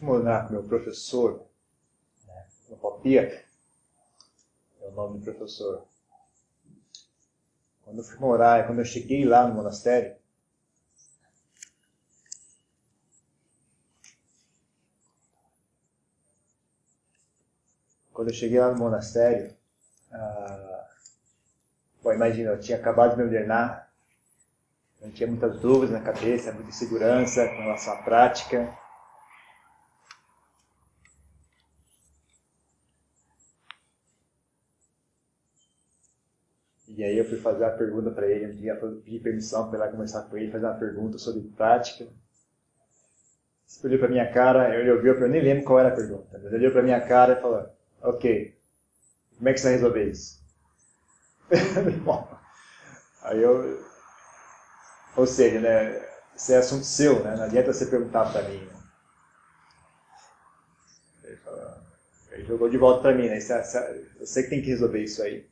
Morar com meu professor, né, no Popia, é o nome do professor. Quando eu fui morar, quando eu cheguei lá no monastério, quando eu cheguei lá no monastério, ah, bom, imagina, eu tinha acabado de me ordenar, não tinha muitas dúvidas na cabeça, muita insegurança com relação à prática. E aí eu fui fazer uma pergunta para ele, pedi permissão para ir lá conversar com ele, fazer uma pergunta sobre prática. Ele olhou para minha cara, ele ouviu, eu nem lembro qual era a pergunta, mas ele olhou para minha cara e falou, ok, como é que você vai resolver isso? Bom, aí eu, ou seja, né, isso é assunto seu, né, não adianta você perguntar para mim. Né? Ele, falou, ele jogou de volta para mim, né, você que tem que resolver isso aí.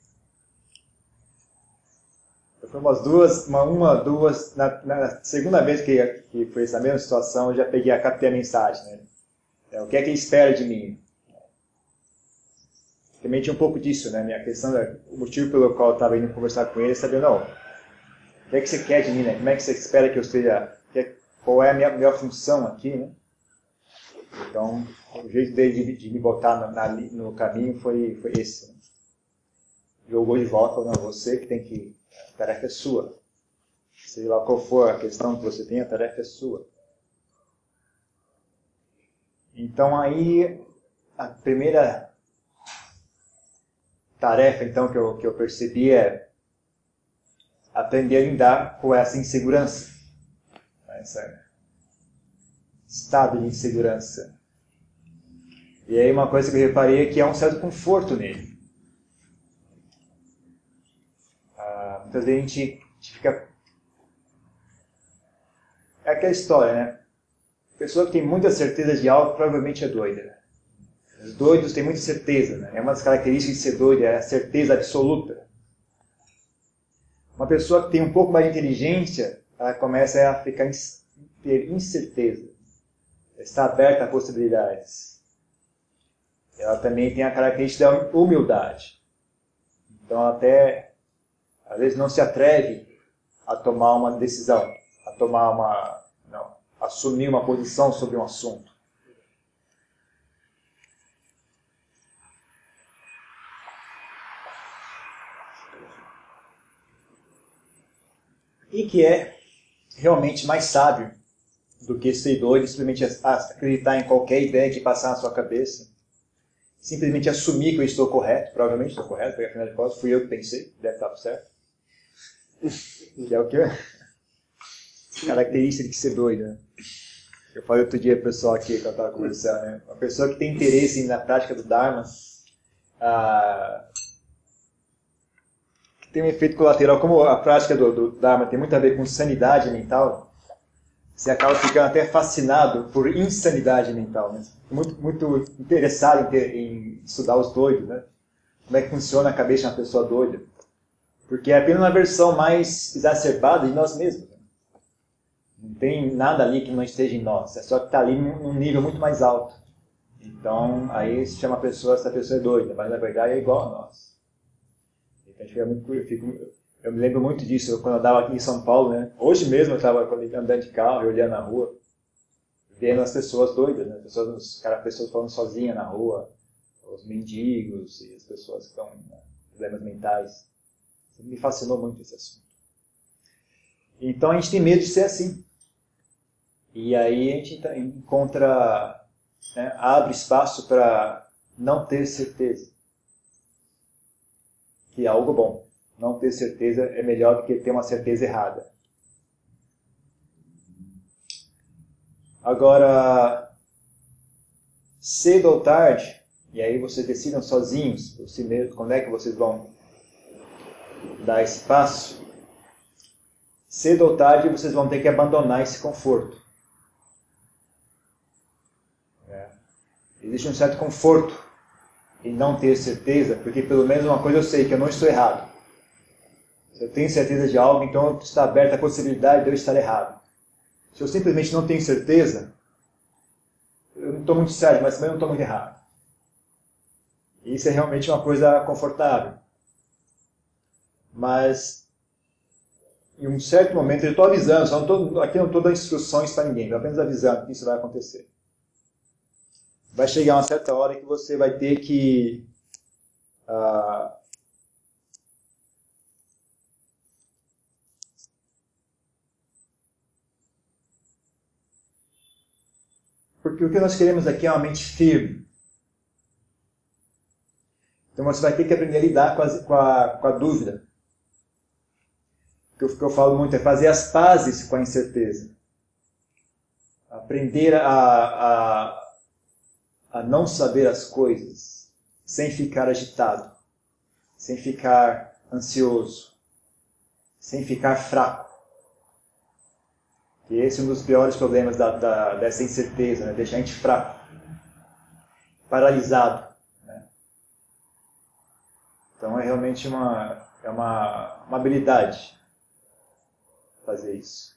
Foi umas duas, uma, uma duas, na, na, segunda vez que, que foi essa mesma situação, eu já peguei a captei a mensagem, né? É, o que é que ele espera de mim? Também tinha um pouco disso, né? Minha questão, o motivo pelo qual eu estava indo conversar com ele, sabia, não, o que é que você quer de mim, né? Como é que você espera que eu esteja, qual é a minha, minha função aqui, né? Então, o jeito dele de, de me botar no, na, no caminho foi, foi esse. Né? Jogou de volta, não, você que tem que a tarefa é sua. Seja lá qual for a questão que você tem, a tarefa é sua. Então aí, a primeira tarefa então que eu, que eu percebi é aprender a lidar com essa insegurança, esse estado de insegurança. E aí uma coisa que eu reparei é que há um certo conforto nele. Vezes a gente, a gente fica. É aquela história, né? A pessoa que tem muita certeza de algo provavelmente é doida. Os doidos têm muita certeza, né? É uma das características de ser doido, é a certeza absoluta. Uma pessoa que tem um pouco mais de inteligência, ela começa a ficar ter incerteza. Está aberta a possibilidades. Ela também tem a característica da humildade. Então, até às vezes não se atreve a tomar uma decisão, a tomar uma, não, assumir uma posição sobre um assunto. E que é realmente mais sábio do que ser doido simplesmente acreditar em qualquer ideia que passar na sua cabeça. Simplesmente assumir que eu estou correto, provavelmente estou correto, porque afinal de contas fui eu que pensei, deve estar certo. Que é o que? Característica de ser doido, né? Eu falei outro dia pessoal aqui que eu estava conversando, né? Uma pessoa que tem interesse na prática do Dharma, ah, que tem um efeito colateral, como a prática do, do Dharma tem muito a ver com sanidade mental, você acaba ficando até fascinado por insanidade mental, né? Muito, muito interessado em, ter, em estudar os doidos, né? Como é que funciona a cabeça de uma pessoa doida. Porque é apenas uma versão mais exacerbada de nós mesmos. Não tem nada ali que não esteja em nós. É só que está ali num nível muito mais alto. Então, aí se chama a pessoa, essa pessoa é doida, mas na verdade é igual a nós. Então, muito, eu, fico, eu me lembro muito disso quando eu estava aqui em São Paulo, né? Hoje mesmo eu estava andando de carro, olhando na rua, vendo as pessoas doidas, né? Pessoas, cara, pessoas falando sozinhas na rua, os mendigos e as pessoas que estão com né, problemas mentais. Me fascinou muito esse assunto. Então a gente tem medo de ser assim. E aí a gente tá, encontra, né, abre espaço para não ter certeza. Que é algo bom. Não ter certeza é melhor do que ter uma certeza errada. Agora, cedo ou tarde, e aí vocês decidam sozinhos, si mesmos, quando é que vocês vão dar esse passo, cedo ou tarde vocês vão ter que abandonar esse conforto. É. Existe um certo conforto em não ter certeza, porque pelo menos uma coisa eu sei, que eu não estou errado. Se eu tenho certeza de algo, então está aberta a possibilidade de eu estar errado. Se eu simplesmente não tenho certeza, eu estou muito sério, mas também não estou muito errado. Isso é realmente uma coisa confortável. Mas, em um certo momento, eu estou avisando, não tô, aqui não estou dando instruções para ninguém, estou apenas avisando que isso vai acontecer. Vai chegar uma certa hora que você vai ter que uh, Porque o que nós queremos aqui é uma mente firme. Então você vai ter que aprender a lidar com a, com a, com a dúvida. Que, eu, que eu falo muito é fazer as pazes com a incerteza. Aprender a, a, a não saber as coisas sem ficar agitado, sem ficar ansioso, sem ficar fraco. E esse é um dos piores problemas da, da, dessa incerteza, né? deixar a gente fraco, paralisado. Né? Então é realmente uma, é uma, uma habilidade fazer isso.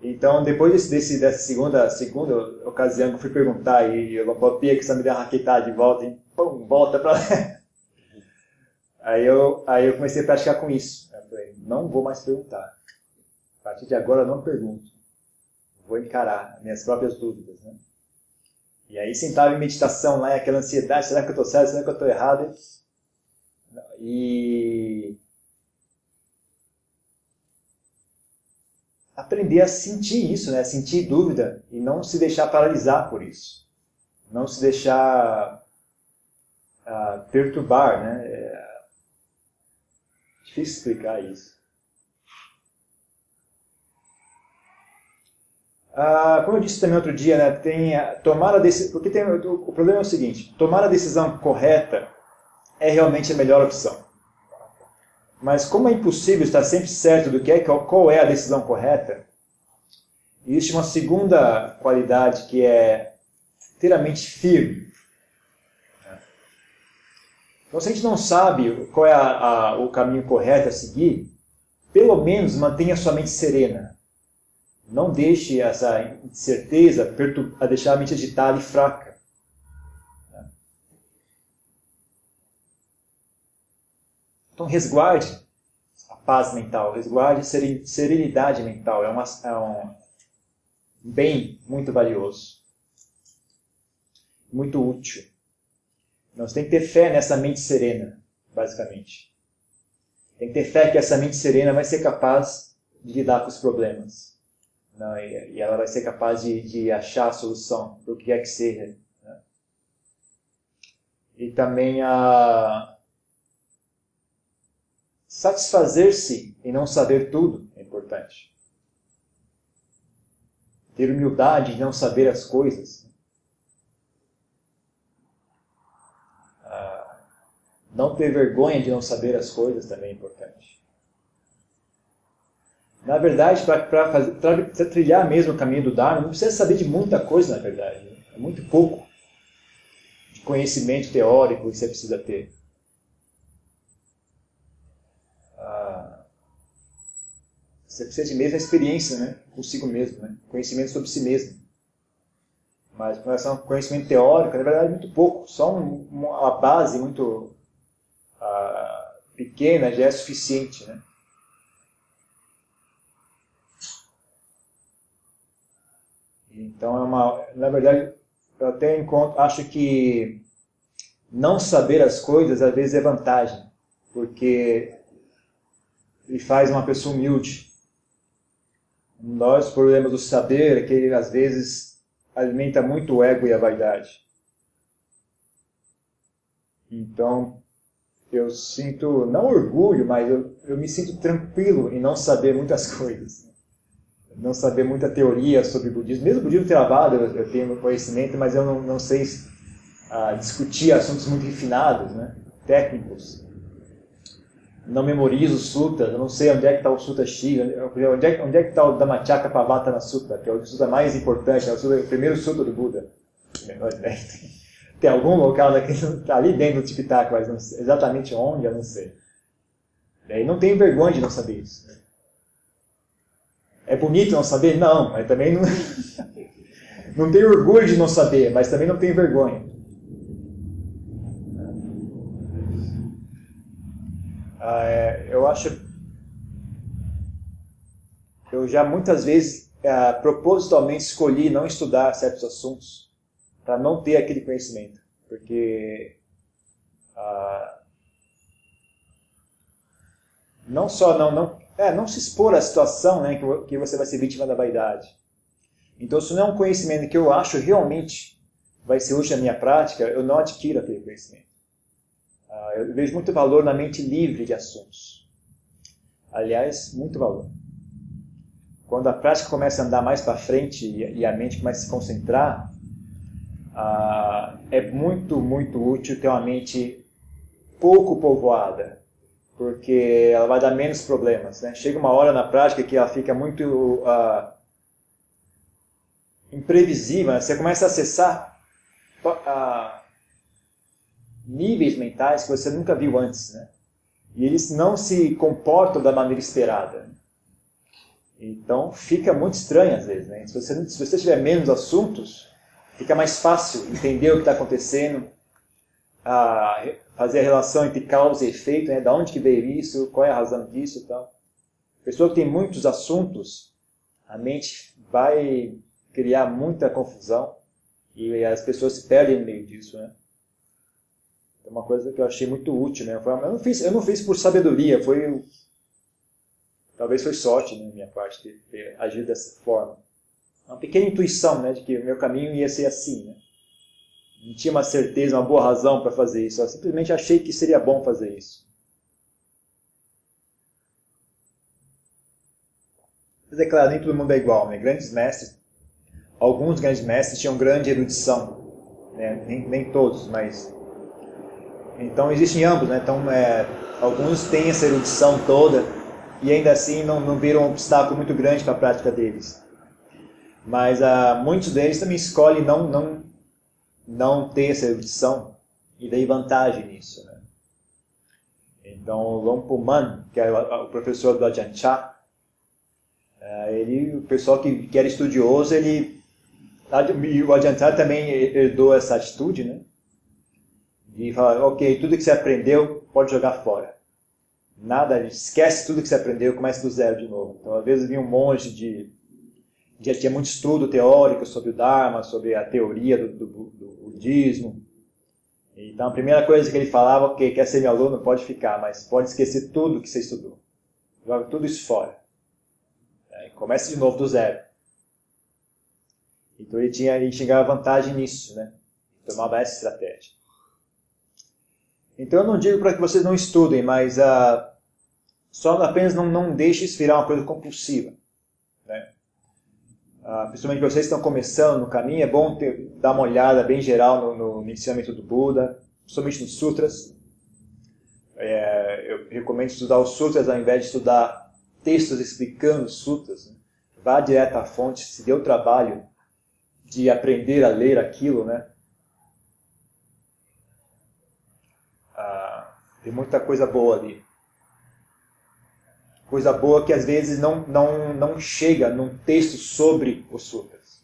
Então, depois desse, desse, dessa segunda, segunda ocasião que eu fui perguntar e eu não que você me deu uma raquetada de volta, e pum, volta para lá. Aí eu, aí eu comecei a praticar com isso. Eu falei, não vou mais perguntar a partir de agora eu não pergunto. Vou encarar minhas próprias dúvidas. Né? E aí sentava em meditação lá, aquela ansiedade, será que eu estou certo, será que eu estou errado? E aprender a sentir isso, né? sentir dúvida e não se deixar paralisar por isso. Não se deixar uh, perturbar. Né? É difícil explicar isso. Ah, como eu disse também outro dia, né, tem a, tomar a decisão, porque tem, o, o problema é o seguinte, tomar a decisão correta é realmente a melhor opção. Mas como é impossível estar sempre certo do que é, qual é a decisão correta, existe uma segunda qualidade que é ter a mente firme. Então, se a gente não sabe qual é a, a, o caminho correto a seguir, pelo menos mantenha sua mente serena. Não deixe essa incerteza a deixar a mente agitada e fraca. Então resguarde a paz mental, resguarde a serenidade mental. É, uma, é um bem muito valioso, muito útil. Nós tem que ter fé nessa mente serena, basicamente. Tem que ter fé que essa mente serena vai ser capaz de lidar com os problemas. Não, e, e, ela vai ser capaz de, de achar a solução do que quer que seja. Né? E também a satisfazer-se em não saber tudo é importante. Ter humildade de não saber as coisas. Ah, não ter vergonha de não saber as coisas também é importante. Na verdade, para trilhar mesmo o caminho do Dharma, não precisa saber de muita coisa, na verdade. Né? É muito pouco de conhecimento teórico que você precisa ter. Ah, você precisa de mesma experiência né? consigo mesmo, né? conhecimento sobre si mesmo. Mas com relação ao conhecimento teórico, na verdade, muito pouco. Só um, uma base muito ah, pequena já é suficiente. Né? Então, é uma, na verdade, eu até encontro, acho que não saber as coisas às vezes é vantagem, porque ele faz uma pessoa humilde. Dos problemas do saber é que ele às vezes alimenta muito o ego e a vaidade. Então, eu sinto, não orgulho, mas eu, eu me sinto tranquilo em não saber muitas coisas não saber muita teoria sobre budismo. Mesmo budismo travado, eu, eu tenho conhecimento, mas eu não, não sei uh, discutir assuntos muito refinados, né? técnicos. Não memorizo o sutra, eu não sei onde é que está o sutra X, onde é, onde é que está o Dhammacakka Pavatana Sutra, que é o sutra mais importante, é o, sutra, o primeiro sutra do Buda. Tem algum local está ali dentro do Tipitaka, mas não sei, exatamente onde, eu não sei. Daí não tenho vergonha de não saber isso. É bonito não saber? Não, mas também não, não tenho orgulho de não saber, mas também não tenho vergonha. É, eu acho. Eu já muitas vezes, é, propositalmente, escolhi não estudar certos assuntos para não ter aquele conhecimento. Porque. Ah, não só não, não, é, não se expor à situação né, que, que você vai ser vítima da vaidade. Então, se não é um conhecimento que eu acho realmente vai ser útil na minha prática, eu não adquiro aquele conhecimento. Uh, eu vejo muito valor na mente livre de assuntos. Aliás, muito valor. Quando a prática começa a andar mais para frente e, a mente começa a se concentrar, uh, é muito, muito útil ter uma mente pouco povoada, porque ela vai dar menos problemas. Né? Chega uma hora na prática que ela fica muito uh, imprevisível, né? você começa a acessar uh, níveis mentais que você nunca viu antes. Né? E eles não se comportam da maneira esperada. Então fica muito estranho às vezes. Né? Se, você, se você tiver menos assuntos, fica mais fácil entender o que está acontecendo, a fazer a relação entre causa e efeito, né? da onde que veio isso, qual é a razão disso tal. Pessoa que tem muitos assuntos, a mente vai criar muita confusão e as pessoas se perdem no meio disso, né? É uma coisa que eu achei muito útil, né? Eu não fiz, eu não fiz por sabedoria, foi talvez foi sorte, né, minha parte de ter agido dessa forma. Uma pequena intuição, né, de que o meu caminho ia ser assim, né? Não tinha uma certeza, uma boa razão para fazer isso. Eu simplesmente achei que seria bom fazer isso. Mas é claro, nem todo mundo é igual, né? Grandes mestres, alguns grandes mestres tinham grande erudição, né? nem, nem todos, mas então existem ambos, né? Então é, alguns têm essa erudição toda e ainda assim não, não viram um obstáculo muito grande para a prática deles. Mas ah, muitos deles também escolhem não, não, não ter essa erudição e daí vantagem nisso. Né? Então o Lompo Man, que é o, professor do Ajahn Chah, ah, ele, o pessoal que, que era estudioso, ele o Ajahn Chah também herdou essa atitude, né? E falar, ok, tudo que você aprendeu pode jogar fora. Nada, esquece tudo que você aprendeu, comece do zero de novo. Então, às vezes vinha um monte de, já tinha muito estudo teórico sobre o Dharma, sobre a teoria do, do, do budismo. Então, a primeira coisa que ele falava, ok, quer ser meu aluno, pode ficar, mas pode esquecer tudo que você estudou. Joga tudo isso fora. Aí, comece de novo do zero. Então, ele tinha, ele enxergava vantagem nisso, né? Tomava essa estratégia. Então eu não digo para que vocês não estudem, mas uh, só apenas não, não deixe isso virar uma coisa compulsiva. Né? Uh, principalmente vocês estão começando no caminho, é bom ter, dar uma olhada bem geral no, no ensinamento do Buda, principalmente nos sutras. É, eu recomendo estudar os sutras ao invés de estudar textos explicando os sutras. Né? Vá direto à fonte, se dê o trabalho de aprender a ler aquilo, né? Tem muita coisa boa ali. Coisa boa que às vezes não, não, não chega num texto sobre os sutras.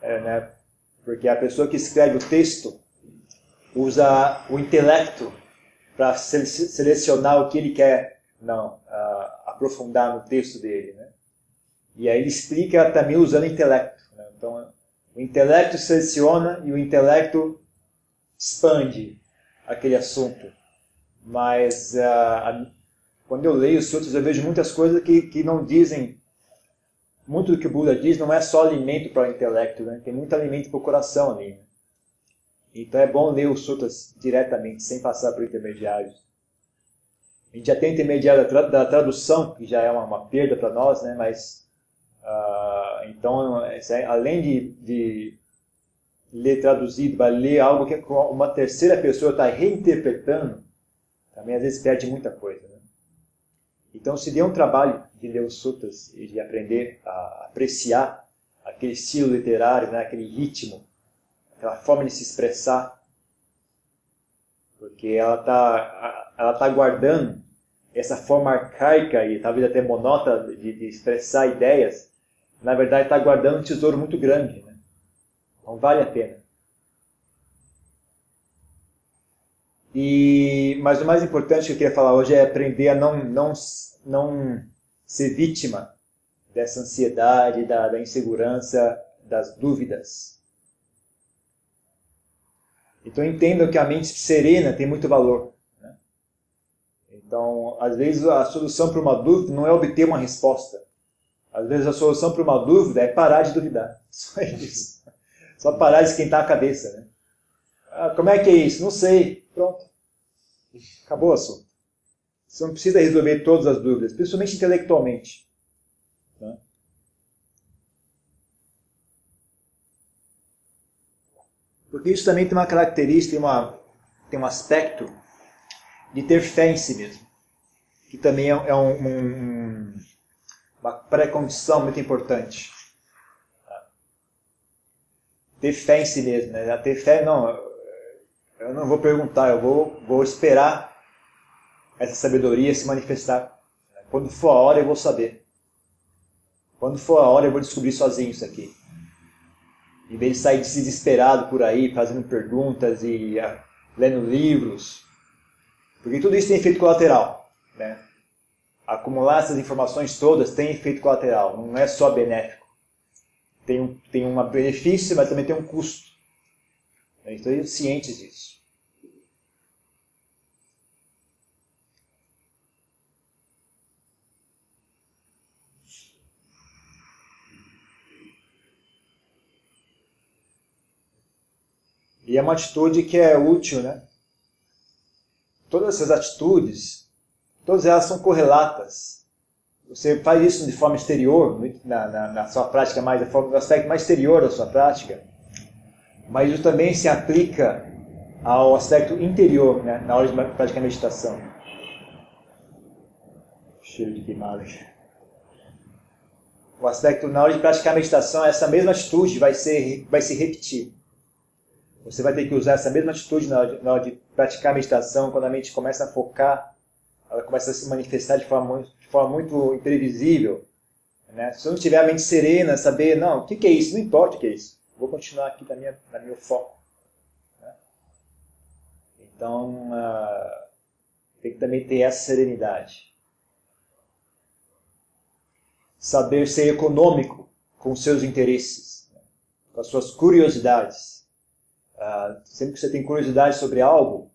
É, né? Porque a pessoa que escreve o texto usa o intelecto para selecionar o que ele quer não uh, aprofundar no texto dele. Né? E aí ele explica também usando intelecto. Né? Então, o intelecto seleciona e o intelecto expande aquele assunto. Mas uh, quando eu leio os sutras, eu vejo muitas coisas que, que não dizem. Muito do que o Buda diz não é só alimento para o intelecto, né? tem muito alimento para o coração ali. Né? Então é bom ler os sutras diretamente, sem passar por intermediários. A gente já tem intermediário da, tradução, que já é uma, uma perda para nós, né? mas uh, então, é, além de, de ler traduzido, vai ler algo que uma terceira pessoa está reinterpretando, também às vezes perde muita coisa. Né? Então se dê um trabalho de ler os sutras e de aprender a apreciar aquele estilo literário, né? aquele ritmo, aquela forma de se expressar, porque ela está ela tá guardando essa forma arcaica e talvez até monótona de, de expressar ideias, na verdade está guardando um tesouro muito grande. Né? Então vale a pena. E, mas o mais importante que eu queria falar hoje é aprender a não, não, não ser vítima dessa ansiedade, da, da insegurança, das dúvidas. Então entendam que a mente serena tem muito valor. Né? Então, às vezes a solução para uma dúvida não é obter uma resposta. Às vezes a solução para uma dúvida é parar de duvidar. Só isso. Só parar de esquentar a cabeça. Né? Ah, como é que é isso? Não sei. Pronto. Acabou o assunto. Você não precisa resolver todas as dúvidas, principalmente intelectualmente. Né? Porque isso também tem uma característica, tem, uma, tem um aspecto de ter fé em si mesmo. Que também é, é um, um, uma pré-condição muito importante. Ter fé em si mesmo. Né? Ter fé, não, eu não vou perguntar, eu vou, vou esperar essa sabedoria se manifestar. Quando for a hora, eu vou saber. Quando for a hora, eu vou descobrir sozinho isso aqui. Em vez de sair desesperado por aí, fazendo perguntas e uh, lendo livros. Porque tudo isso tem efeito colateral. Né? Acumular essas informações todas tem efeito colateral, não é só benéfico. Tem um, tem um benefício, mas também tem um custo. Então, cientes disso. E é uma atitude que é útil, né? Todas essas atitudes, todas elas são correlatas. Você faz isso de forma exterior, na, na, na sua prática mais, no aspecto mais exterior da sua prática, mas isso também se aplica ao aspecto interior, né? na hora de praticar meditação. Cheiro de queimada aqui. O aspecto, na hora de praticar meditação, essa mesma atitude vai, ser, vai se repetir. Você vai ter que usar essa mesma atitude na hora, de, na hora de praticar meditação, quando a mente começa a focar, ela começa a se manifestar de forma muito, de forma muito imprevisível. Né? Se eu não tiver a mente serena, saber, não, o que, que é isso? Não importa o que é isso. Vou continuar aqui na minha, na meu foco. Né? Então, uh, tem que também ter essa serenidade. Saber ser econômico com seus interesses, né? com as suas curiosidades Uh, sempre que você tem curiosidade sobre algo,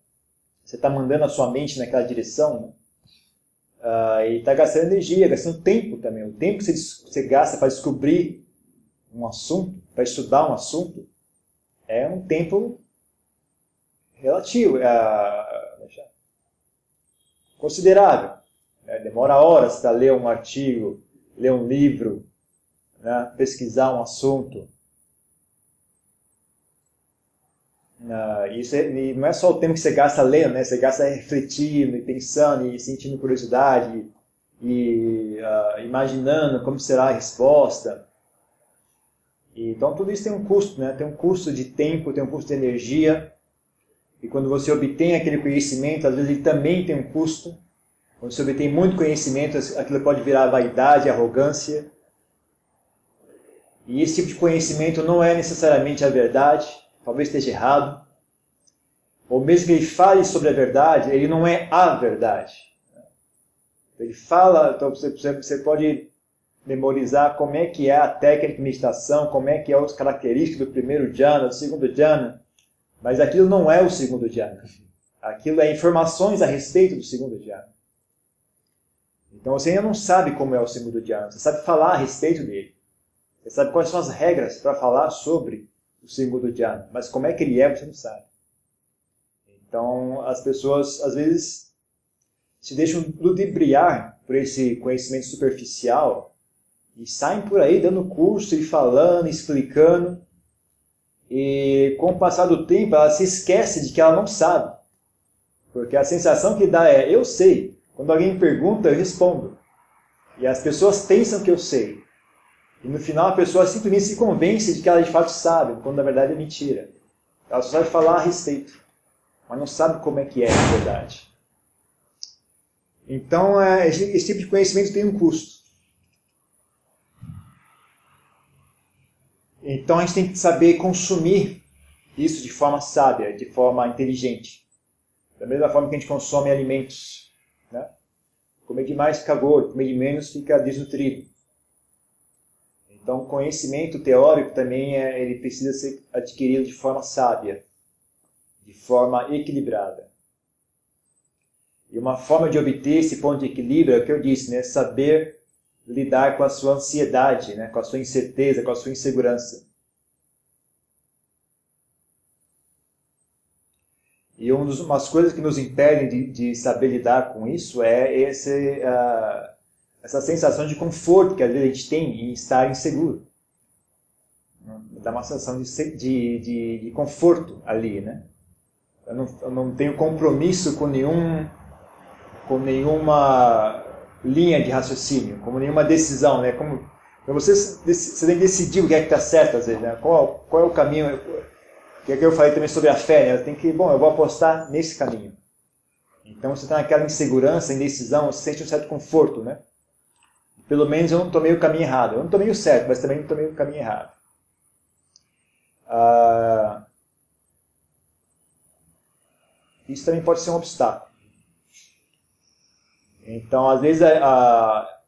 você está mandando a sua mente naquela direção, né? uh, e está gastando energia, gastando tempo também. O tempo que você, você gasta para descobrir um assunto, para estudar um assunto, é um tempo relativo, uh, considerável. Né? Demora horas para ler um artigo, ler um livro, né? pesquisar um assunto. Uh, isso é, não é só o tempo que você gasta lendo, né? Você gasta refletindo e pensando e sentindo curiosidade e uh, imaginando como será a resposta. Então tudo isso tem um custo, né? Tem um custo de tempo, tem um custo de energia. E quando você obtém aquele conhecimento, às vezes ele também tem um custo. Quando você obtém muito conhecimento, aquilo pode virar vaidade, arrogância. E esse tipo de conhecimento não é necessariamente a verdade talvez esteja errado, ou mesmo que ele fale sobre a verdade, ele não é a verdade. Ele fala, então você, você pode memorizar como é que é a técnica de meditação, como é que é as características do primeiro jhana, do segundo jhana, mas aquilo não é o segundo jhana. Aquilo é informações a respeito do segundo jhana. Então você ainda não sabe como é o segundo jhana, você sabe falar a respeito dele. Você sabe quais são as regras para falar sobre o segundo dhyana. Mas como é que ele é, você não sabe. Então, as pessoas, às vezes, se deixam ludibriar por esse conhecimento superficial e saem por aí dando curso e falando, explicando. E com o passar do tempo, ela se esquece de que ela não sabe. Porque a sensação que dá é: eu sei. Quando alguém pergunta, eu respondo. E as pessoas pensam que eu sei. E no final a pessoa simplesmente se convence de que ela de fato sabe, quando na verdade é mentira. Ela só sabe falar a respeito, mas não sabe como é que é na verdade. Então, é, esse, esse tipo de conhecimento tem um custo. Então a gente tem que saber consumir isso de forma sábia, de forma inteligente. Da mesma forma que a gente consome alimentos. Né? Comer demais fica gordo, comer de menos fica desnutrido. Então, conhecimento teórico também é, ele precisa ser adquirido de forma sábia, de forma equilibrada. E uma forma de obter esse ponto de equilíbrio é o que eu disse, né? Saber lidar com a sua ansiedade, né? com a sua incerteza, com a sua insegurança. E uma das coisas que nos impedem de, de saber lidar com isso é esse, uh, essa sensação de conforto que às vezes a gente tem em estar inseguro. Dá uma sensação de, de, de, conforto ali, né? Eu não, eu não tenho compromisso com nenhum com nenhuma linha de raciocínio, como nenhuma decisão, né? Como você, você tem que decidir o que é que está certo às vezes, né? Qual, qual é o caminho? Que é que eu falei também sobre a fé, né? Tem que, bom, eu vou apostar nesse caminho. Então você está naquela insegurança, indecisão, você sente um certo conforto, né? Pelo menos eu não tomei o caminho errado. Eu não tomei o certo, mas também não tomei o caminho errado. Ah, isso também pode ser um obstáculo. Então, às vezes, a,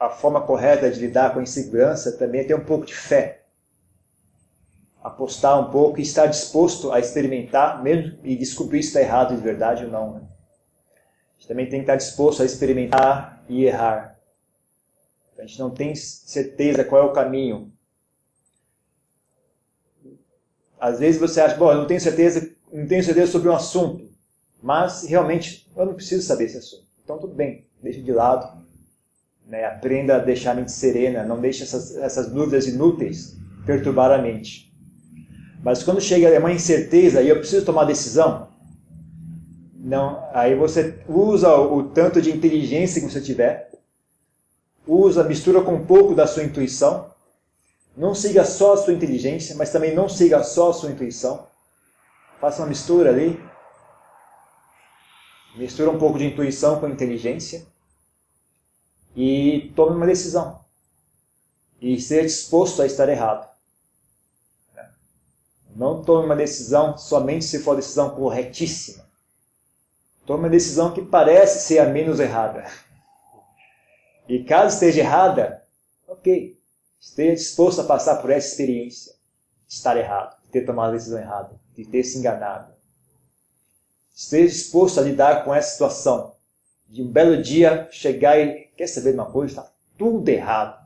a forma correta de lidar com a insegurança também é ter um pouco de fé. Apostar um pouco e estar disposto a experimentar mesmo e descobrir se está errado de verdade ou não. Né? A gente também tem que estar disposto a experimentar e errar. A gente não tem certeza qual é o caminho. Às vezes você acha, bom, eu não tenho certeza, não tenho certeza sobre um assunto. Mas realmente eu não preciso saber esse assunto. Então tudo bem, deixa de lado. Né? Aprenda a deixar a mente serena, não deixe essas, essas dúvidas inúteis perturbar a mente. Mas quando chega uma incerteza e eu preciso tomar decisão, não, aí você usa o, o tanto de inteligência que você tiver, usa, mistura com um pouco da sua intuição. Não siga só a sua inteligência, mas também não siga só a sua intuição. Faça uma mistura ali mistura um pouco de intuição com inteligência e tome uma decisão. E seja disposto a estar errado. Não tome uma decisão somente se for a decisão corretíssima. Tome uma decisão que parece ser a menos errada. E caso esteja errada, ok. Esteja disposto a passar por essa experiência de estar errado, de ter tomado a decisão errada, de ter se enganado esteja disposto a lidar com essa situação. De um belo dia chegar e quer saber de uma coisa, está tudo errado.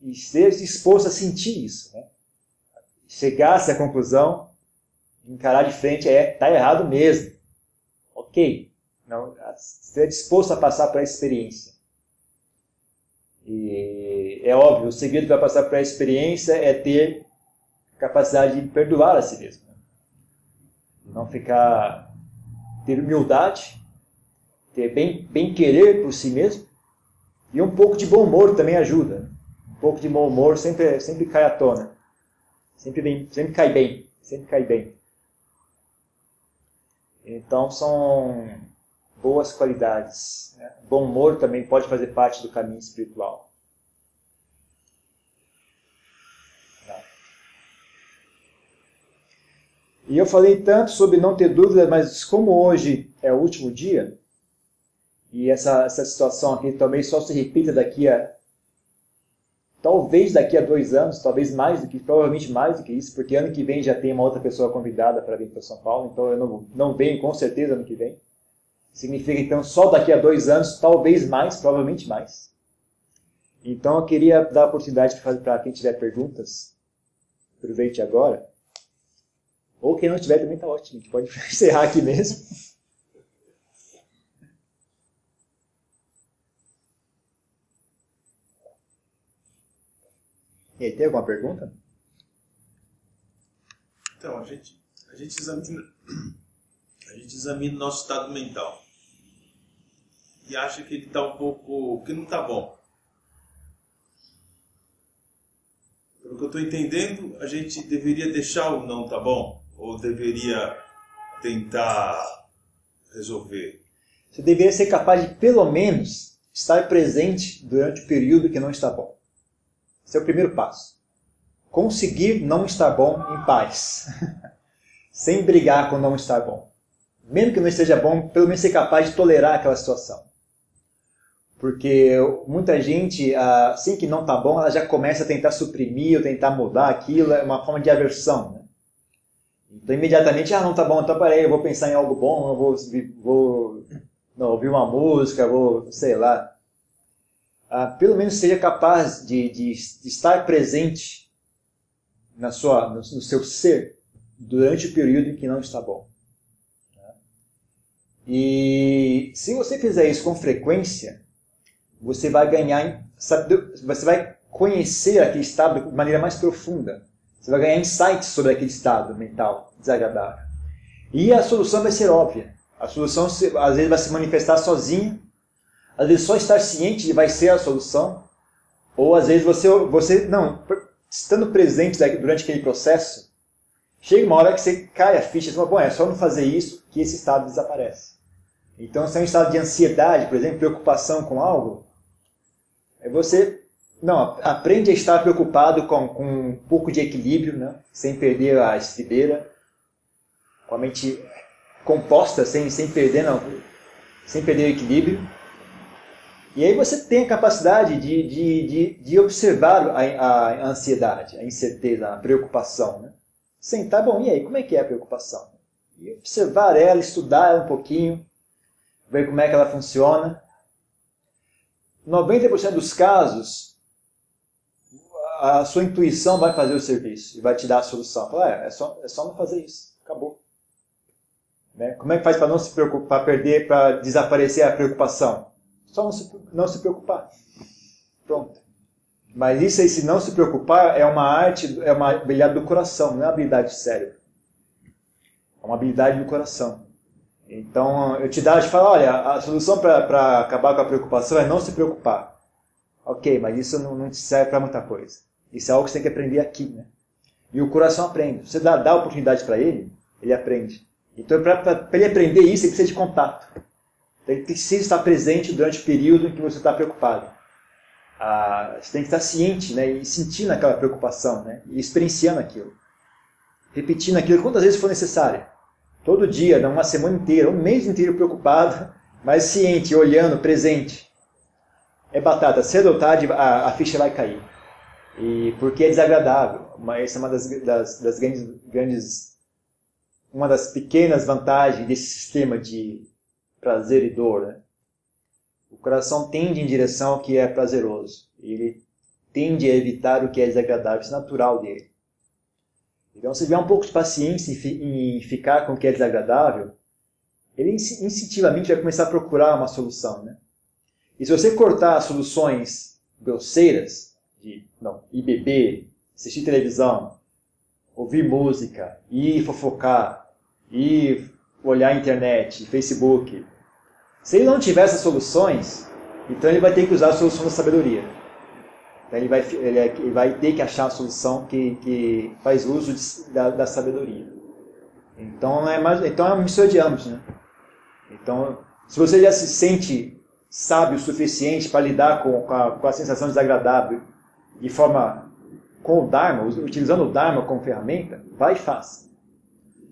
E esteja disposto a sentir isso. Né? Chegar a essa conclusão, encarar de frente é, está errado mesmo. Ok. Não, esteja disposto a passar por essa experiência. E é óbvio, o segredo para passar por essa experiência é ter capacidade de perdoar a si mesmo não ficar ter humildade, ter bem, bem querer por si mesmo e um pouco de bom humor também ajuda. Um pouco de bom humor sempre sempre cai à tona, sempre bem, sempre cai bem, sempre cai bem. Então são boas qualidades. Né? Bom humor também pode fazer parte do caminho espiritual. E eu falei tanto sobre não ter dúvidas, mas como hoje é o último dia, e essa, essa situação aqui talvez só se repita daqui a. Talvez daqui a dois anos, talvez mais do que, provavelmente mais do que isso, porque ano que vem já tem uma outra pessoa convidada para vir para São Paulo, então eu não, não venho com certeza ano que vem. Significa então só daqui a dois anos, talvez mais, provavelmente mais. Então eu queria dar a oportunidade para quem tiver perguntas, aproveite agora. Ou quem não tiver também está ótimo. A gente pode encerrar aqui mesmo. E aí, tem alguma pergunta? Então, a gente, a gente examina a gente examina o nosso estado mental e acha que ele está um pouco, que não está bom. Pelo que eu estou entendendo, a gente deveria deixar o não tá bom ou deveria tentar resolver? Você deveria ser capaz de, pelo menos, estar presente durante o período que não está bom. Esse é o primeiro passo. Conseguir não estar bom em paz. Sem brigar com não estar bom. Mesmo que não esteja bom, pelo menos ser capaz de tolerar aquela situação. Porque muita gente, assim que não está bom, ela já começa a tentar suprimir ou tentar mudar aquilo, é uma forma de aversão. Né? Então, imediatamente, ah, não está bom, então peraí, eu vou pensar em algo bom, eu vou, vou não, ouvir uma música, vou, sei lá. Ah, pelo menos seja capaz de, de, estar presente na sua, no, no, seu ser durante o período em que não está bom. E se você fizer isso com frequência, você vai ganhar, você vai conhecer aquele estado de maneira mais profunda. Você vai ganhar insights sobre aquele estado mental desagradável. E a solução vai ser óbvia. A solução às vezes vai se manifestar sozinha, às vezes só estar ciente vai ser a solução, ou às vezes você, você não, estando presente durante aquele processo, chega uma hora que você cai a ficha e fala, bom, é só não fazer isso que esse estado desaparece. Então, se é um estado de ansiedade, por exemplo, preocupação com algo, é você não aprende a estar preocupado com, com um pouco de equilíbrio, né? sem perder a estribeira, com a mente composta, sem, sem perder não, sem perder o equilíbrio. E aí você tem a capacidade de, de, de, de observar a, a, ansiedade, a incerteza, a preocupação. Né? Sentar, bom, e aí, como é que é a preocupação? E observar ela, estudar ela um pouquinho, ver como é que ela funciona. 90% dos casos, a sua intuição vai fazer o serviço e vai te dar a solução. Fala, é, é, só, é só não fazer isso. Acabou. Né? Como é que faz para não se preocupar, perder, para desaparecer a preocupação? Só não se, não se preocupar. Pronto. Mas isso aí, se não se preocupar, é uma arte, é uma habilidade do coração, não é uma habilidade do cérebro. É uma habilidade do coração. Então, eu te dava de olha, a solução para acabar com a preocupação é não se preocupar. Ok, mas isso não, não te serve para muita coisa. Isso é algo que você tem que aprender aqui, né? E o coração aprende. Você dá, dá oportunidade para ele, ele aprende. Então, para ele aprender isso, ele precisa de contato. Então, ele precisa estar presente durante o período em que você está preocupado. Ah, você tem que estar ciente né, e sentindo aquela preocupação, né, e experienciando aquilo. Repetindo aquilo quantas vezes for necessário. Todo dia, uma semana inteira, um mês inteiro preocupado, mas ciente, olhando, presente. É batata, cedo ou tarde a, a ficha vai cair. E porque é desagradável. Mas essa é uma das, das, das grandes, grandes uma das pequenas vantagens desse sistema de prazer e dor. Né? O coração tende em direção ao que é prazeroso. Ele tende a evitar o que é desagradável. Isso é natural dele. Então, se tiver um pouco de paciência em ficar com o que é desagradável, ele instintivamente vai começar a procurar uma solução. Né? E se você cortar soluções grosseiras, de não, ir beber, assistir televisão, ouvir música, ir fofocar, ir olhar a internet, Facebook. Se ele não tiver essas soluções, então ele vai ter que usar a solução da sabedoria. Então ele vai, é, ele vai ter que achar a solução que, que faz uso de, da, da, sabedoria. Então é, mais, então é uma mistura de ambos. Né? Então, se você já se sente sábio o suficiente para lidar com, com, a, com a sensação desagradável de forma com o Dharma, utilizando o Dharma como ferramenta, vai e faça.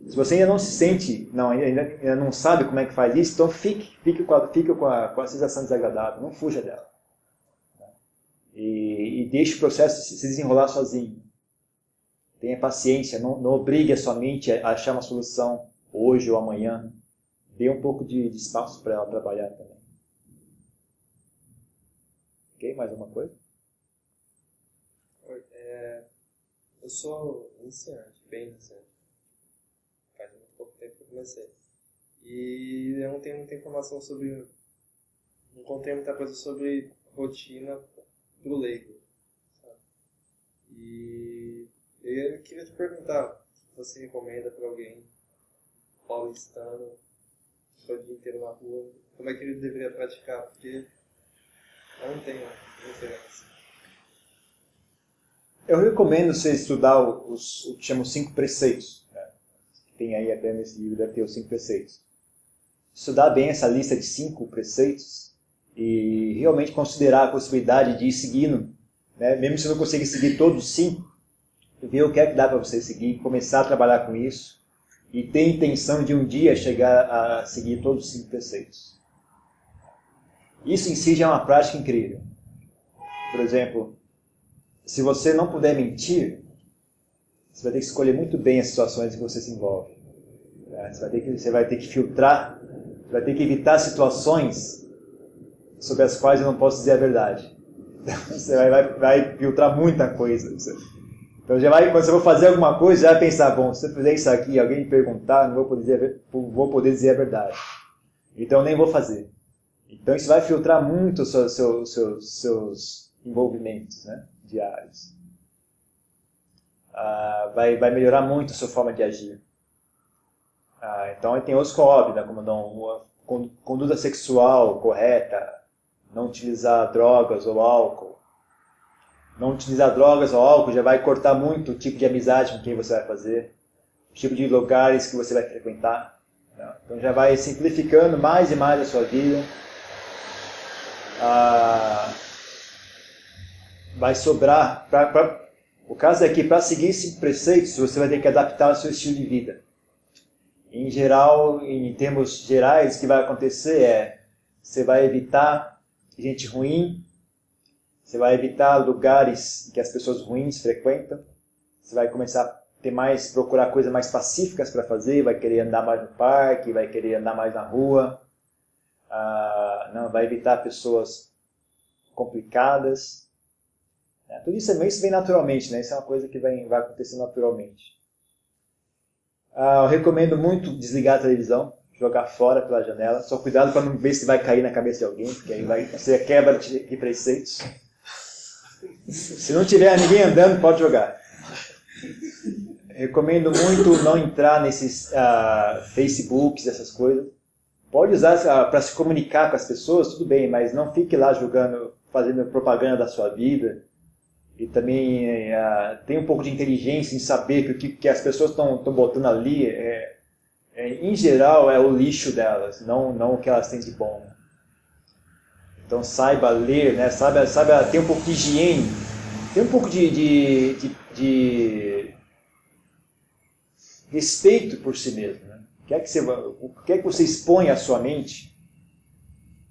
Se você ainda não se sente, não, ainda, ainda não sabe como é que faz isso, então fique, fique, com, a, fique com, a, com a sensação desagradável, não fuja dela. E, e deixe o processo se desenrolar sozinho. Tenha paciência, não, não obrigue a sua mente a achar uma solução hoje ou amanhã. Dê um pouco de, de espaço para ela trabalhar também. Ok? Mais alguma coisa? É, eu sou iniciante, bem iniciante. Faz muito pouco tempo que eu comecei. E eu não tenho muita informação sobre. Não contei muita coisa sobre rotina pro leigo. Sabe? E eu queria te perguntar se você recomenda para alguém paulistano, o dia inteiro na rua, como é que ele deveria praticar, porque eu não tenho referência. Eu recomendo você estudar os, o que chamam cinco preceitos. Né? Tem aí até nesse livro, deve ter os cinco preceitos. Estudar bem essa lista de cinco preceitos e realmente considerar a possibilidade de ir seguindo né? mesmo se não conseguir seguir todos os cinco, ver o que é que dá para você seguir, começar a trabalhar com isso e ter intenção de um dia chegar a seguir todos os cinco preceitos. Isso em si já é uma prática incrível. Por exemplo, se você não puder mentir, você vai ter que escolher muito bem as situações em que você se envolve. Né? Você vai ter que, você vai ter que filtrar, vai ter que evitar situações sobre as quais eu não posso dizer a verdade. Você vai, vai, vai filtrar muita coisa. Então já vai, quando você for fazer alguma coisa, já vai pensar, bom, se eu fizer isso aqui, alguém me perguntar, não vou poder dizer, vou poder dizer a verdade. Então nem vou fazer. Então isso vai filtrar muito os seus, seus, seus envolvimentos né, diários. Ah, vai, vai melhorar muito a sua forma de agir. Ah, então tem outros co né, como não, conduta sexual correta, não utilizar drogas ou álcool, não utilizar drogas ou álcool já vai cortar muito o tipo de amizade com quem você vai fazer, o tipo de lugares que você vai frequentar. Né? Então já vai simplificando mais e mais a sua vida. Ah, vai sobrar. Pra, pra, o caso é que para seguir esses preceitos você vai ter que adaptar o seu estilo de vida. Em geral, em termos gerais, o que vai acontecer é você vai evitar gente ruim, você vai evitar lugares que as pessoas ruins frequentam. Você vai começar a ter mais, procurar coisas mais pacíficas para fazer. Vai querer andar mais no parque, vai querer andar mais na rua. Ah, não, vai evitar pessoas complicadas. É, tudo isso, isso vem naturalmente, né? Isso é uma coisa que vai, vai acontecer naturalmente. Ah, eu recomendo muito desligar a televisão, jogar fora pela janela. Só cuidado para não ver se vai cair na cabeça de alguém, porque aí vai ser quebra de preceitos. Se não tiver ninguém andando, pode jogar. Recomendo muito não entrar nesses uh, Facebooks, essas coisas. Pode usar uh, para se comunicar com as pessoas, tudo bem, mas não fique lá jogando, fazendo propaganda da sua vida. E também uh, tem um pouco de inteligência em saber que o que, que as pessoas estão botando ali, é, é, em geral, é o lixo delas, não, não o que elas têm de bom. Então saiba ler, né? saiba, saiba ter um pouco de higiene, ter um pouco de, de, de, de respeito por si mesmo. Né? O, que é que você, o que é que você expõe à sua mente?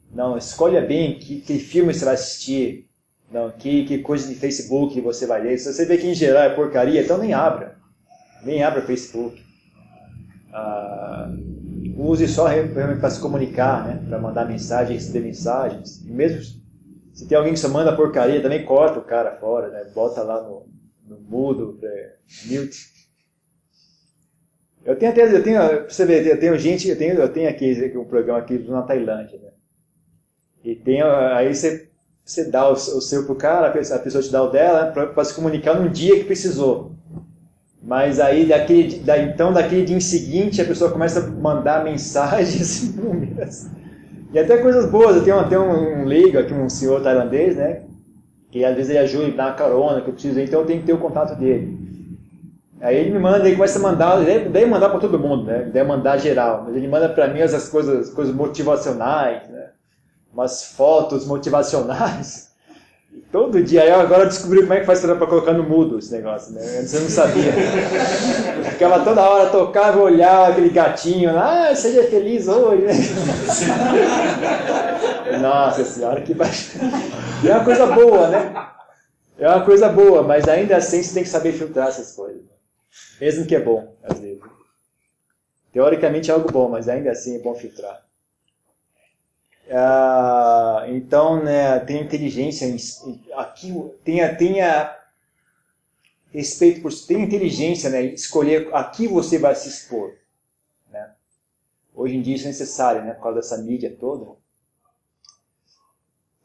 Não, escolha bem que, que filme você vai assistir, não, que, que coisa de Facebook você vai ler. Se você vê que em geral é porcaria, então nem abra. Nem abra Facebook. Ah, use só para se comunicar, né? para mandar mensagens, receber mensagens. E mesmo se tem alguém que só manda porcaria, também corta o cara fora, né? bota lá no, no mudo, mute. Eu tenho até, eu tenho, você ver, eu tenho gente, eu tenho, eu tenho aqui um programa aqui na Tailândia, né? E tem, aí você, você dá o, o seu pro cara, a pessoa te dá o dela, né? para se comunicar num dia que precisou. Mas aí, daquele, da, então, daquele dia seguinte, a pessoa começa a mandar mensagens inúmeras. E até coisas boas. Eu tenho, tenho um, um leigo aqui, um senhor tailandês, né? Que às vezes ele ajuda, dá uma carona que eu preciso, então eu tenho que ter o contato dele. Aí ele me manda, ele começa a mandar, deve mandar para todo mundo, né? Deve mandar geral, mas ele manda para mim essas coisas, coisas motivacionais, né? Umas fotos motivacionais. Todo dia, eu agora descobri como é que faz para colocar no mudo esse negócio, né? Antes eu não sabia. Eu ficava toda hora, tocava, olhava aquele gatinho, ah, seja feliz hoje, né? Nossa senhora, que baixo. É uma coisa boa, né? É uma coisa boa, mas ainda assim você tem que saber filtrar essas coisas. Mesmo que é bom, às vezes. Teoricamente é algo bom, mas ainda assim é bom filtrar. Ah, então, né, tenha inteligência, aqui, tenha, tenha respeito por tenha inteligência, né, escolher a que você vai se expor. Né? Hoje em dia isso é necessário, né, por causa dessa mídia toda.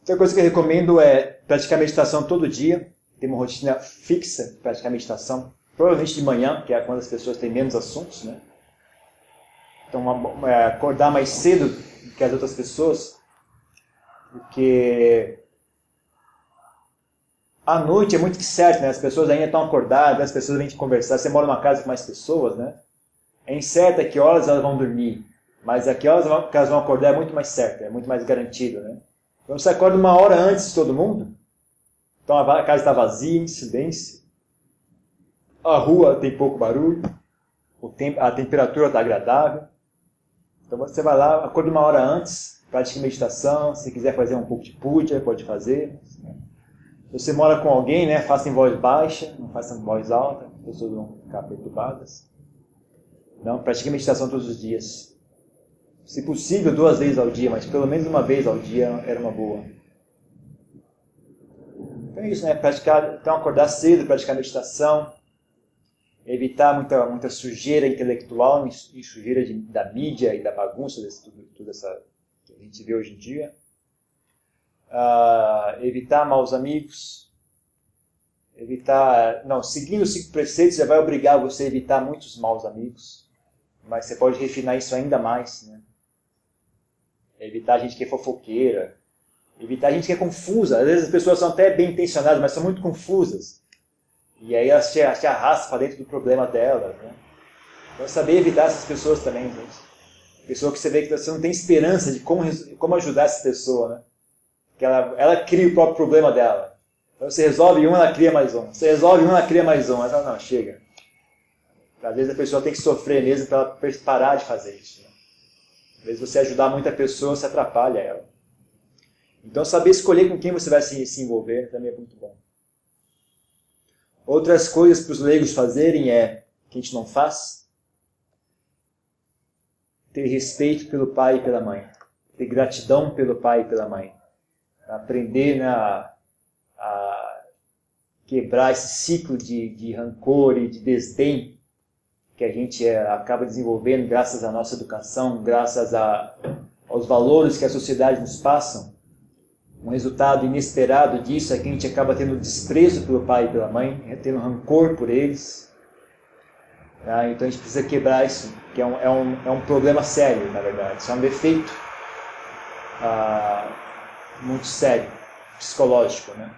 Outra coisa que eu recomendo é praticar meditação todo dia, ter uma rotina fixa de praticar meditação, provavelmente de manhã, que é quando as pessoas têm menos assuntos, né? Então, é, acordar mais cedo que as outras pessoas, porque à noite é muito certo, né? As pessoas ainda estão acordadas, as pessoas vêm te conversar. Você mora numa casa com mais pessoas, né? É incerto a que horas elas vão dormir, mas a que horas elas vão acordar é muito mais certo, é muito mais garantido, né? Então você acorda uma hora antes de todo mundo, Então a casa está vazia, em silêncio. A rua tem pouco barulho. a temperatura está agradável. Então você vai lá, acorda uma hora antes, pratique meditação. Se quiser fazer um pouco de puja, pode fazer. Se você mora com alguém, né, faça em voz baixa, não faça em voz alta, as pessoas vão ficar perturbadas. Não, pratique meditação todos os dias. Se possível, duas vezes ao dia, mas pelo menos uma vez ao dia era uma boa. Então é isso, né? Praticar, então acordar cedo, praticar meditação, evitar muita, muita sujeira intelectual e sujeira de, da mídia e da bagunça, desse, tudo, tudo essa que a gente vê hoje em dia. Uh, evitar maus amigos, evitar, não, seguindo os cinco preceitos já vai obrigar você a evitar muitos maus amigos, mas você pode refinar isso ainda mais, né? Evitar gente que é fofoqueira, evitar gente que é confusa. Às vezes as pessoas são até bem intencionadas, mas são muito confusas. E aí elas te, te arrastam para dentro do problema delas. Né? Então saber evitar essas pessoas também, gente. Pessoa que você vê que você não tem esperança de como, como ajudar essa pessoa, né? Que ela, ela cria o próprio problema dela. Então você resolve um, ela cria mais um. Você resolve um, ela cria mais um. Mas ela, não, chega. Às vezes a pessoa tem que sofrer mesmo para ela parar de fazer isso. Né? Às vezes você ajudar muita pessoa, você atrapalha ela. Então saber escolher com quem você vai se, se envolver também é muito bom. Outras coisas para os leigos fazerem é, que a gente não faz, ter respeito pelo pai e pela mãe, ter gratidão pelo pai e pela mãe, aprender né, a, a quebrar esse ciclo de, de rancor e de desdém que a gente é, acaba desenvolvendo graças à nossa educação, graças a, aos valores que a sociedade nos passa um resultado inesperado disso é que a gente acaba tendo desprezo pelo pai e pela mãe, né, tendo rancor por eles. Tá? Então a gente precisa quebrar isso, que é um, é um, é um problema sério, na verdade. Isso é um defeito ah, muito sério, psicológico. Né?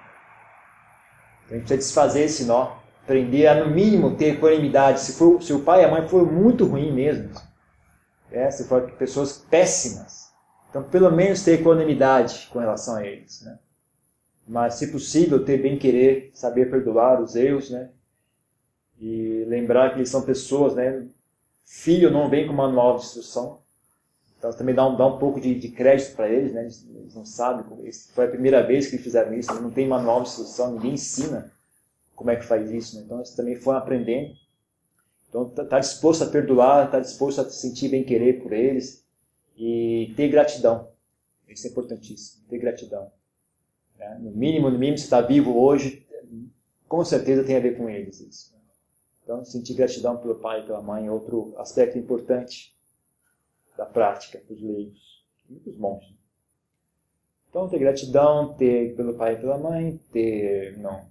Então a gente precisa desfazer esse nó, aprender a, no mínimo, ter equanimidade. Se, for, se o pai e a mãe for muito ruim mesmo, é, se for pessoas péssimas, então, pelo menos ter equanimidade com relação a eles. Né? Mas, se possível, ter bem-querer, saber perdoar os erros, né? E lembrar que eles são pessoas, né? Filho não vem com manual de instrução. Então, também dá um, dá um pouco de, de crédito para eles, né? Eles, eles não sabem. Foi a primeira vez que eles fizeram isso. Não tem manual de instrução, ninguém ensina como é que faz isso. Né? Então, eles também foram aprendendo. Então, tá, tá disposto a perdoar, tá disposto a sentir bem-querer por eles e ter gratidão. Isso é importantíssimo, ter gratidão. Né? No mínimo, no mínimo, se está vivo hoje, com certeza tem a ver com eles isso. Então, sentir gratidão pelo pai e pela mãe é outro aspecto importante da prática para os leigos e para os monges. Então, ter gratidão, ter pelo pai e pela mãe, ter, não,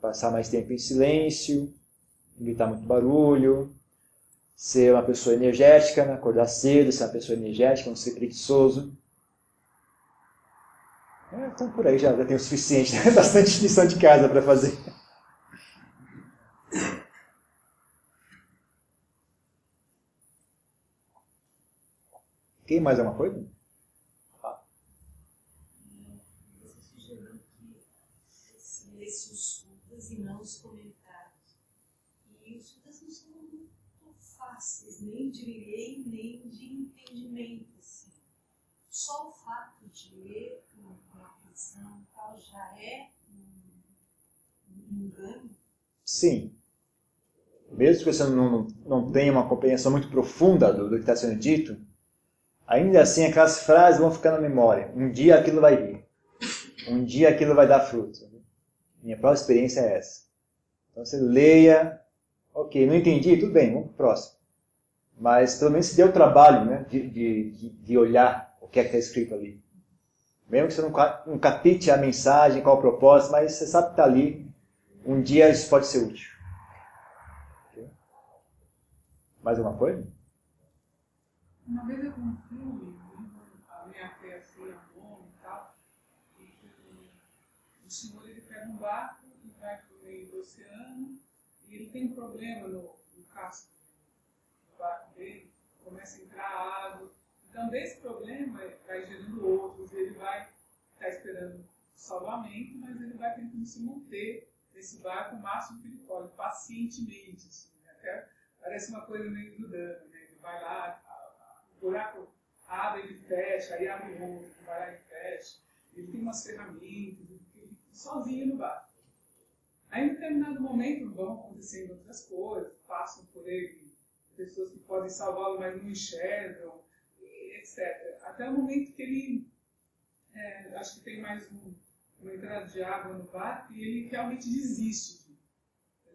passar mais tempo em silêncio, evitar muito barulho, ser uma pessoa energética, né? acordar cedo, ser uma pessoa energética, não ser preguiçoso. É, então por aí já, já tem o suficiente, né? bastante lição de casa para fazer. Quem mais alguma coisa? Ah. Você sugeriu que lesse os sutras e não os comentários. E os sutras não são nem de ler, nem de entendimento. Assim. Só o fato de ler com atenção tal já é um, engano. Sim. Mesmo que você não, não tenha uma compreensão muito profunda do, do que está sendo dito, ainda assim aquelas frases vão ficar na memória. Um dia aquilo vai vir. Um dia aquilo vai dar fruto. Minha própria experiência é essa. Então você leia, ok, não entendi, tudo bem, vamos para o próximo mas pelo menos se deu o trabalho né, de, de, de olhar o que é que está escrito ali. Mesmo que você não, não capite a mensagem, qual o propósito, mas você sabe que está ali, um dia isso pode ser útil. Mais alguma coisa? Uma vez eu vi um a minha fé assim, a e tal, e o senhor ele pega um barco e vai para o meio do oceano e ele tem um problema no, no casco dele, começa a entrar água. Então, desse problema, vai gerando outros, ele vai estar esperando salvamento, mas ele vai tentando se manter nesse barco o máximo que ele pode, pacientemente. Assim, né? Até parece uma coisa meio do dano, né? Ele vai lá, o buraco abre, ele fecha, aí abre outro, vai lá e fecha. Ele tem umas ferramentas, ele fica sozinho no barco. Aí, em determinado momento, vão acontecendo outras coisas, passam por ele pessoas que podem salvá-lo, mas não enxergam, etc. Até o momento que ele, é, acho que tem mais um, uma entrada de água no barco e ele realmente desiste.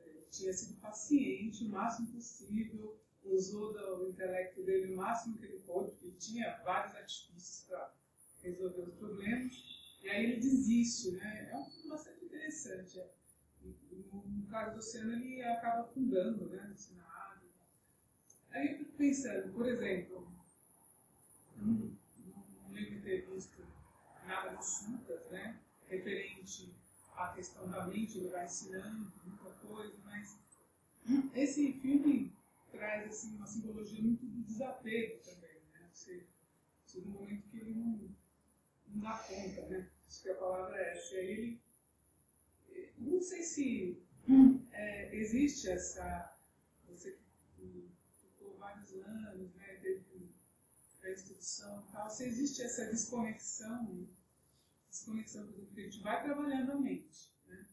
Ele tinha sido paciente o máximo possível, usou do intelecto dele o máximo que ele pôde, porque ele tinha vários artifícios para resolver os problemas, e aí ele desiste. Né? É um filme bastante interessante. É. No, caso do oceano, ele acaba afundando né, na água. Aí eu fico pensando, por exemplo, num, num livro entrevista, Nada nos Sutas, né, referente à questão da mente, ele vai ensinando muita coisa, mas esse filme traz assim, uma simbologia muito do desapego também. Né? Você, você no momento que ele não, não dá conta, né? Acho que a palavra é essa. E aí ele. Não sei se é, existe essa. Você que ficou vários anos, né? Teve a instrução e tal. Se existe essa desconexão, desconexão, exemplo, que a gente vai trabalhando a mente. Né?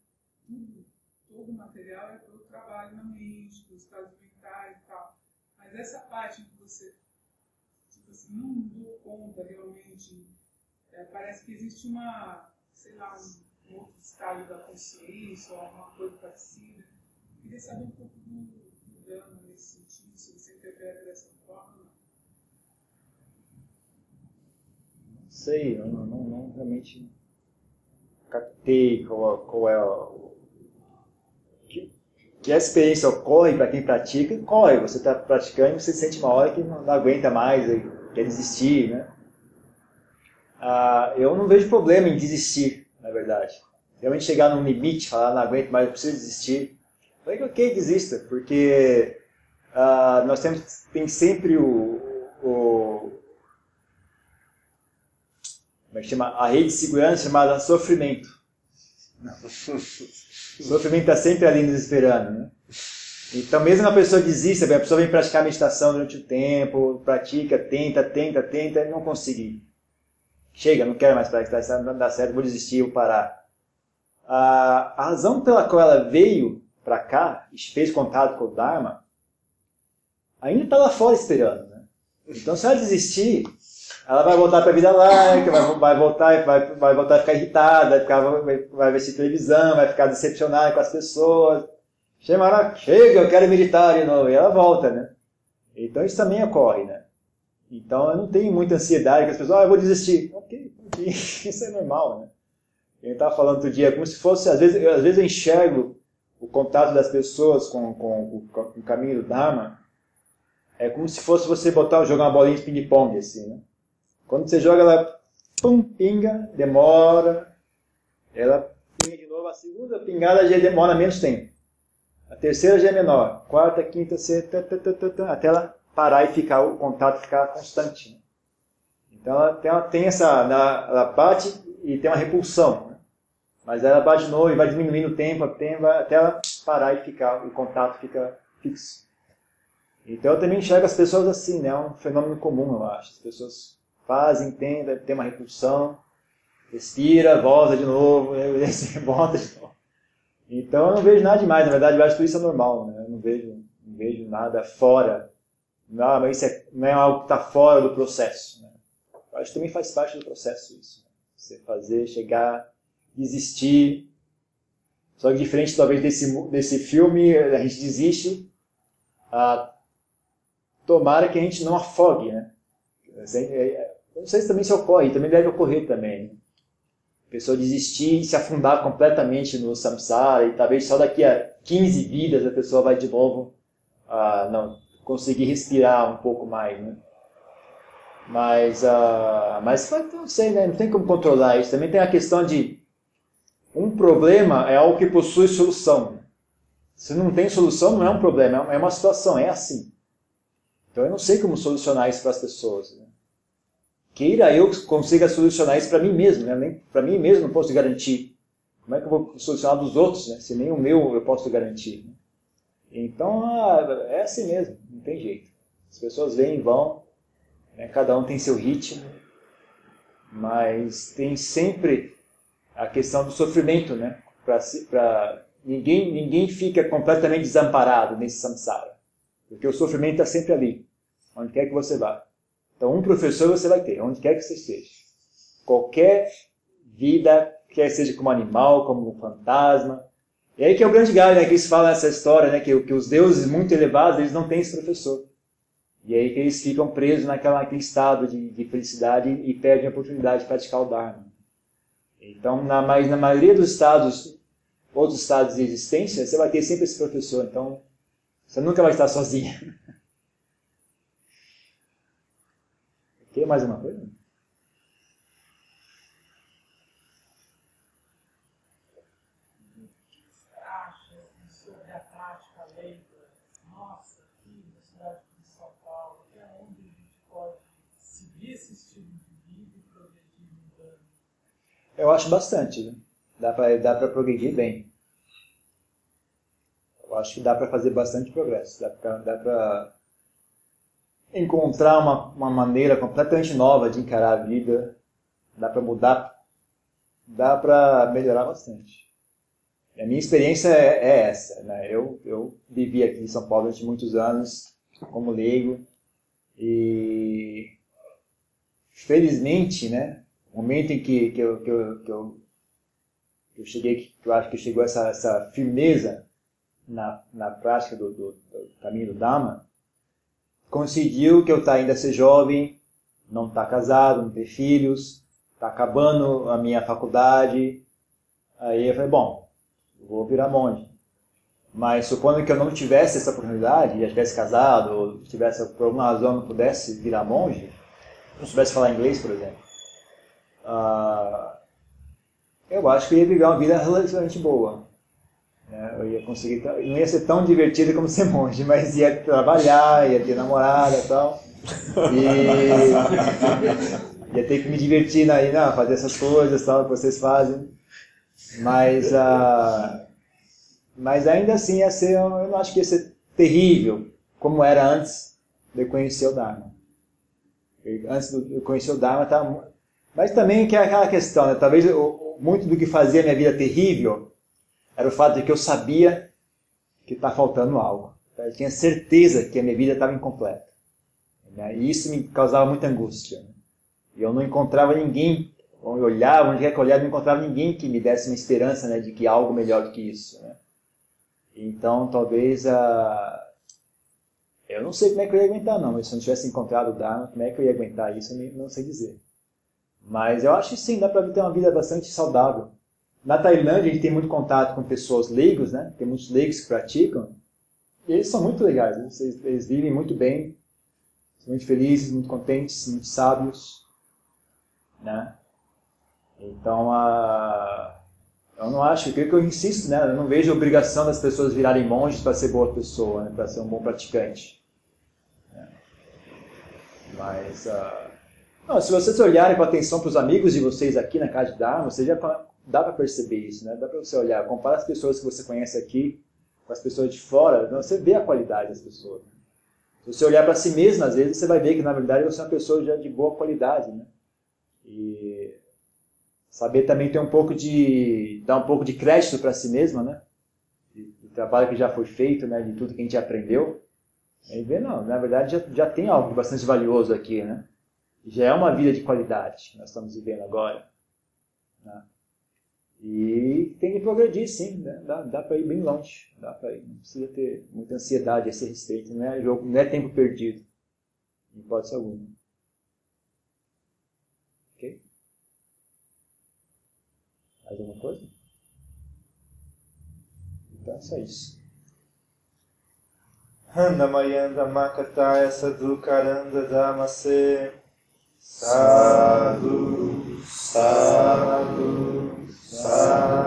Tudo, todo o material é para o trabalho na mente, para os estados mentais e tal. Mas essa parte que você tipo assim, não dou conta realmente, é, parece que existe uma, sei lá, um, outro estado da consciência ou alguma coisa parecida. Queria saber um pouco do, do drama nesse sentido, se você dessa forma. Não sei, eu não, não, não realmente captei qual, qual é o. Que, que a experiência ocorre para quem pratica, corre. Você está praticando e você sente uma hora que não, não aguenta mais, quer desistir, né? Ah, eu não vejo problema em desistir, na verdade. Realmente chegar num limite, falar, não aguento mais, eu preciso desistir. Falei, ok, desista, porque ah, nós temos tem sempre o, o como é que chama? A rede de segurança chamada sofrimento. o sofrimento está sempre ali nos esperando, né? Então, mesmo a pessoa desista, a pessoa vem praticar meditação durante o tempo, pratica, tenta, tenta, tenta, e não conseguir. Chega, não quero mais praticar, não dá certo, vou desistir, vou parar. A, a razão pela qual ela veio para cá, fez contato com o Dharma, ainda está lá fora esperando. Né? Então, se ela desistir, ela vai voltar para a vida laica, vai, vai, voltar, vai, vai voltar a ficar irritada, vai, ficar, vai, vai televisão, vai ficar decepcionada com as pessoas. Chega, chega, eu quero meditar de novo. E ela volta, né? Então isso também ocorre, né? Então eu não tenho muita ansiedade que as pessoas, ah, eu vou desistir. Ok, ok, isso é normal, né? Eu estava falando outro dia, como se fosse, às vezes, às vezes eu enxergo o contato das pessoas com, com, com, com o caminho do Dharma, é como se fosse você botar, jogar uma bolinha de ping-pong, assim, né? Quando você joga, ela pum, pinga, demora, ela pinga de novo. A segunda pingada já demora menos tempo. A terceira já é menor. Quarta, quinta, sexta, até ela parar e ficar, o contato ficar constante. Né? Então ela tem, ela tem essa. Ela bate e tem uma repulsão. Né? Mas ela bate de novo e vai diminuindo o tempo, tempo até ela parar e ficar, o contato fica fixo. Então eu também enxergo as pessoas assim, né? É um fenômeno comum, eu acho. As pessoas faz, entenda, tem uma repulsão, respira, volta de novo, volta de novo. Então eu não vejo nada demais, na verdade eu acho que isso é normal, né? eu não vejo, não vejo nada fora, não, mas isso é, não é algo que está fora do processo. Né? Eu acho que também faz parte do processo isso. Né? Você fazer, chegar, existir. Só que diferente talvez desse, desse filme, a gente desiste, ah, tomara que a gente não afogue, né? É, não sei se também se ocorre, também deve ocorrer também. Né? A pessoa desistir e se afundar completamente no samsara e talvez só daqui a 15 vidas a pessoa vai de novo ah, não, conseguir respirar um pouco mais, né? Mas, ah, mas não sei, né? Não tem como controlar isso. Também tem a questão de um problema é algo que possui solução. Se não tem solução, não é um problema, é uma situação, é assim. Então eu não sei como solucionar isso para as pessoas. Né? queira eu consiga solucionar isso para mim mesmo, né? Nem para mim mesmo não posso garantir. Como é que eu vou solucionar dos outros, né? Se nem o meu eu posso garantir. Né? Então, ah, é assim mesmo, não tem jeito. As pessoas vêm e vão, né? cada um tem seu ritmo, mas tem sempre a questão do sofrimento, né? Para ninguém ninguém fica completamente desamparado nesse samsara, porque o sofrimento está sempre ali, onde quer que você vá. Então, um professor você vai ter, onde quer que você esteja. Qualquer vida, quer seja como animal, como um fantasma. E aí que é o grande galho, né, que eles falam essa história, né, que, que os deuses muito elevados, eles não têm esse professor. E aí que eles ficam presos naquela, naquele estado de, de felicidade e, perdem a oportunidade de praticar o Dharma. Então, na, mas na maioria dos estados, outros estados de existência, você vai ter sempre esse professor. Então, você nunca vai estar sozinho. Quer mais uma coisa? Eu acho bastante. Né? Dá para dá pra progredir bem. Acho que dá para fazer bastante progresso. Dá para encontrar uma, uma maneira completamente nova de encarar a vida. Dá para mudar. Dá para melhorar bastante. E a minha experiência é, é essa. Né? Eu, eu vivi aqui em São Paulo durante muitos anos como leigo. E felizmente, né, o momento em que, que, eu, que, eu, que, eu, que eu cheguei, que eu acho que chegou essa, essa firmeza na, na prática do, do, do caminho do Dhamma, conseguiu que eu tá ainda ser jovem, não tá casado, não ter filhos, tá acabando a minha faculdade. Aí eu falei, bom, vou virar monge. Mas supondo que eu não tivesse essa oportunidade, já tivesse casado, ou tivesse por alguma razão não pudesse virar monge, não soubesse falar inglês, por exemplo, uh, eu acho que eu ia viver uma vida relativamente boa. Né? Eu ia conseguir, não ia ser tão divertido como ser monge, mas ia trabalhar, ia ter namorada e tal. E ia ter que me divertir aí, não, fazer essas coisas tal, que vocês fazem. Mas, uh, mas ainda assim ia ser, eu não acho que ia ser terrível, como era antes de conhecer o Dharma. Antes de conhecer o Dharma, tá, mas também que é aquela questão, né? talvez muito do que fazia minha vida terrível era o fato de que eu sabia que está faltando algo. Eu tinha certeza que a minha vida estava incompleta. E isso me causava muita angústia. E eu não encontrava ninguém, eu olhava, onde quer que eu olhava, não encontrava ninguém que me desse uma esperança né, de que algo melhor do que isso. Né? Então, talvez a. Eu não sei como é que eu ia aguentar, não. Se eu não tivesse encontrado o Dharma, como é que eu ia aguentar isso, eu não sei dizer. Mas eu acho que sim, dá para ter uma vida bastante saudável. Na Tailândia, a gente tem muito contato com pessoas leigos, né? Tem muitos leigos que praticam. E eles são muito legais, né? eles, eles vivem muito bem, são muito felizes, muito contentes, muito sábios, né? Então, a... eu não acho, que eu insisto, né? Eu não vejo a obrigação das pessoas virarem monges para ser boa pessoa, né? para ser um bom praticante. Né? Mas, uh... não, se vocês olharem com atenção para os amigos de vocês aqui na casa de Dharma, vocês já dá para perceber isso, né? Dá para você olhar, comparar as pessoas que você conhece aqui com as pessoas de fora, então você vê a qualidade das pessoas. Se você olhar para si mesmo, às vezes você vai ver que na verdade você é uma pessoa já de boa qualidade, né? E saber também ter um pouco de dar um pouco de crédito para si mesmo, né? Do trabalho que já foi feito, né? De tudo que a gente aprendeu. E ver, não, na verdade já, já tem algo bastante valioso aqui, né? Já é uma vida de qualidade que nós estamos vivendo agora. Né? E tem que progredir, sim, né? dá, dá para ir bem longe, dá para ir. Não precisa ter muita ansiedade a ser restrito, não é, jogo, não é tempo perdido, em hipótese alguma. Ok? Mais alguma coisa? Então é só isso. Handamayanda Makataya Sadhukaranda Damase Sadhu Sadhu Sadhu